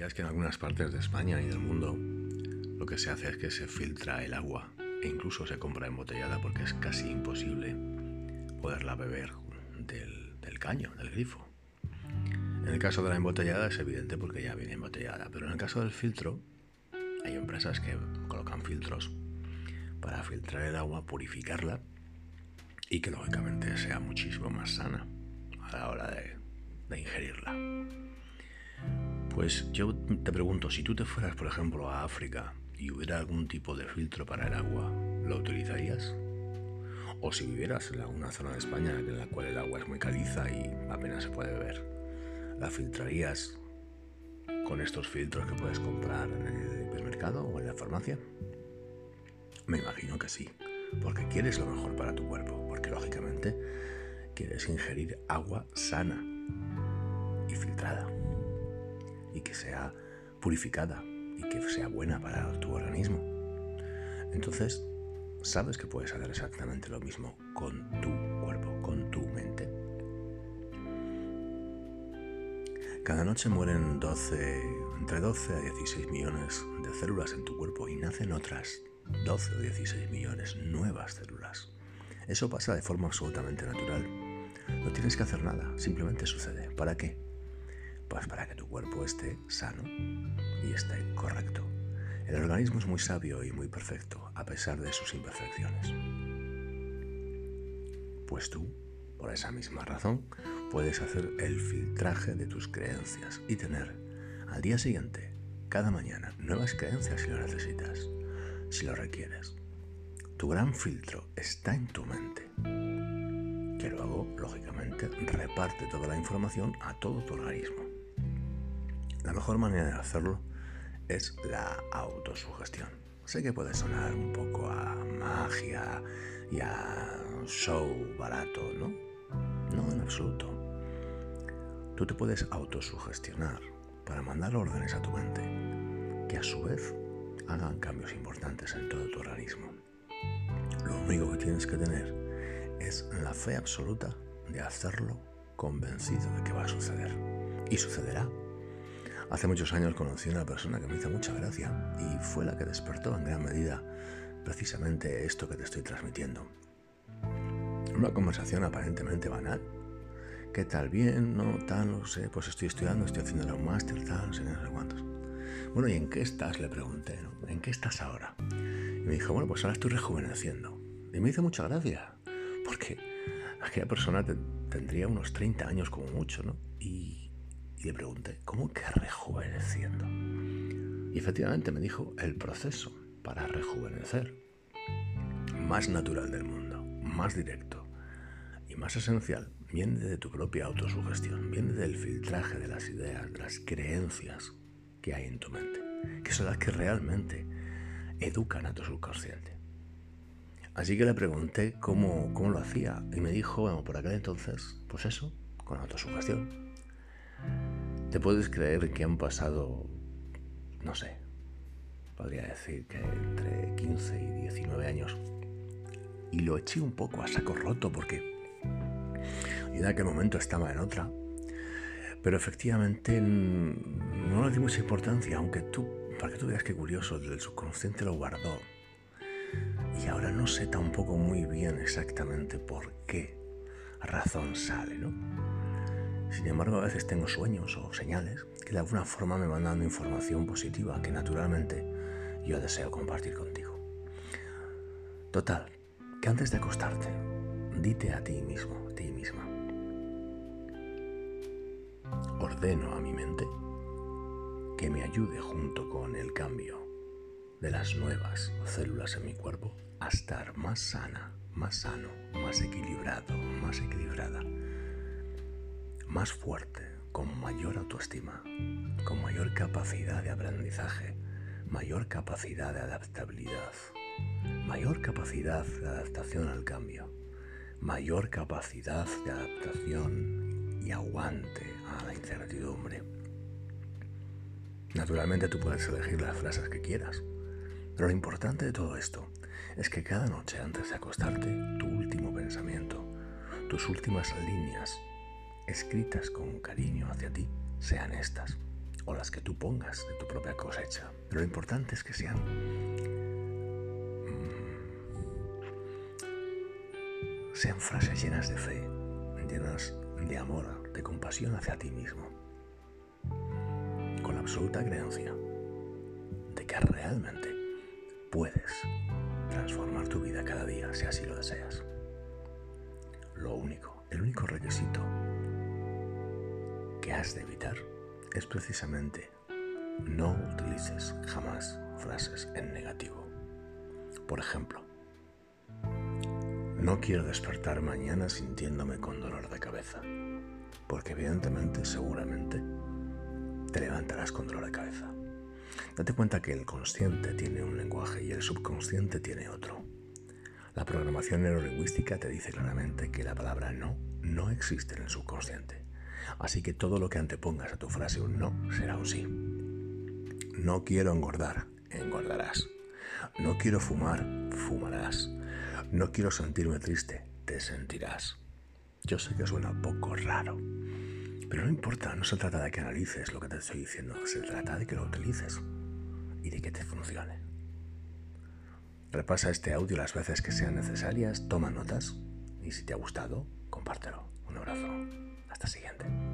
¿Sabías que en algunas partes de España y del mundo lo que se hace es que se filtra el agua e incluso se compra embotellada porque es casi imposible poderla beber del, caño, del grifo? En el caso de la embotellada es evidente porque ya viene embotellada, pero en el caso del filtro hay empresas que colocan filtros para filtrar el agua, purificarla y que lógicamente sea muchísimo más sana a la hora de ingerirla. Pues yo te pregunto, si tú te fueras, por ejemplo, a África y hubiera algún tipo de filtro para el agua, ¿lo utilizarías? O si vivieras en alguna zona de España en la cual el agua es muy caliza y apenas se puede beber, ¿la filtrarías con estos filtros que puedes comprar en el supermercado o en la farmacia? Me imagino que sí, porque quieres lo mejor para tu cuerpo, porque lógicamente quieres ingerir agua sana y filtrada y que sea purificada y que sea buena para tu organismo. Entonces, sabes que puedes hacer exactamente lo mismo con tu cuerpo, con tu mente. Cada noche mueren 12, entre 12 a 16 millones de células en tu cuerpo y nacen otras 12 o 16 millones nuevas células. Eso pasa de forma absolutamente natural. No tienes que hacer nada, simplemente sucede. ¿Para qué? Pues para que tu cuerpo esté sano y esté correcto. El organismo es muy sabio y muy perfecto, a pesar de sus imperfecciones. Pues tú, por esa misma razón, puedes hacer el filtraje de tus creencias y tener al día siguiente, cada mañana, nuevas creencias si lo necesitas, si lo requieres. Tu gran filtro está en tu mente, que luego, lógicamente, reparte toda la información a todo tu organismo. La mejor manera de hacerlo es la autosugestión. Sé que puede sonar un poco a magia y a show barato, ¿no? No, en absoluto. Tú te puedes autosugestionar para mandar órdenes a tu mente que a su vez hagan cambios importantes en todo tu organismo. Lo único que tienes que tener es la fe absoluta de hacerlo convencido de que va a suceder. Y sucederá Hace muchos años conocí a una persona que me hizo mucha gracia y fue la que despertó en gran medida precisamente esto que te estoy transmitiendo. Una conversación aparentemente banal. ¿Qué tal? Bien, no, tal, no sé, pues estoy estudiando, estoy haciendo un máster, tal, no sé, no sé cuántos. Bueno, ¿y en qué estás? Le pregunté. ¿En qué estás ahora? Y me dijo, bueno, pues ahora estoy rejuveneciendo. Y me hizo mucha gracia, porque aquella persona tendría unos 30 años como mucho, ¿no? Y y le pregunté, ¿cómo que rejuveneciendo? Y efectivamente me dijo, el proceso para rejuvenecer, más natural del mundo, más directo y más esencial, viene de tu propia autosugestión, viene del filtraje de las ideas, de las creencias que hay en tu mente, que son las que realmente educan a tu subconsciente. Así que le pregunté cómo, cómo lo hacía y me dijo, bueno, por aquel entonces, pues eso, con autosugestión. Te puedes creer que han pasado, no sé, podría decir que entre 15 y 19 años. Y lo eché un poco a saco roto porque en aquel momento estaba en otra. Pero efectivamente no le di mucha importancia, aunque tú, para que tú veas qué curioso, el subconsciente lo guardó. Y ahora no sé tampoco muy bien exactamente por qué razón sale, ¿no? Sin embargo, a veces tengo sueños o señales que de alguna forma me van dando información positiva que naturalmente yo deseo compartir contigo. Total, que antes de acostarte, dite a ti mismo, a ti misma, ordeno a mi mente que me ayude junto con el cambio de las nuevas células en mi cuerpo a estar más sana, más sano, más equilibrado, más equilibrada más fuerte, con mayor autoestima, con mayor capacidad de aprendizaje, mayor capacidad de adaptabilidad, mayor capacidad de adaptación al cambio, mayor capacidad de adaptación y aguante a la incertidumbre. Naturalmente tú puedes elegir las frases que quieras, pero lo importante de todo esto es que cada noche antes de acostarte, tu último pensamiento, tus últimas líneas escritas con cariño hacia ti sean estas. o las que tú pongas de tu propia cosecha. Pero lo importante es que sean mm, sean frases llenas de fe, llenas de amor, de compasión hacia ti mismo, con absoluta creencia de que realmente puedes transformar tu vida cada día si así lo deseas. Lo único, el único requisito que has de evitar es precisamente no utilices jamás frases en negativo. Por ejemplo, no quiero despertar mañana sintiéndome con dolor de cabeza, porque evidentemente, seguramente, te levantarás con dolor de cabeza. Date cuenta que el consciente tiene un lenguaje y el subconsciente tiene otro. La programación neurolingüística te dice claramente que la palabra no no existe en el subconsciente. Así que todo lo que antepongas a tu frase un no será un sí. No quiero engordar, engordarás. No quiero fumar, fumarás. No quiero sentirme triste, te sentirás. Yo sé que suena poco raro, pero no importa, no se trata de que analices lo que te estoy diciendo, se trata de que lo utilices y de que te funcione. Repasa este audio las veces que sean necesarias, toma notas y si te ha gustado, compártelo. Un abrazo. Hasta siguiente.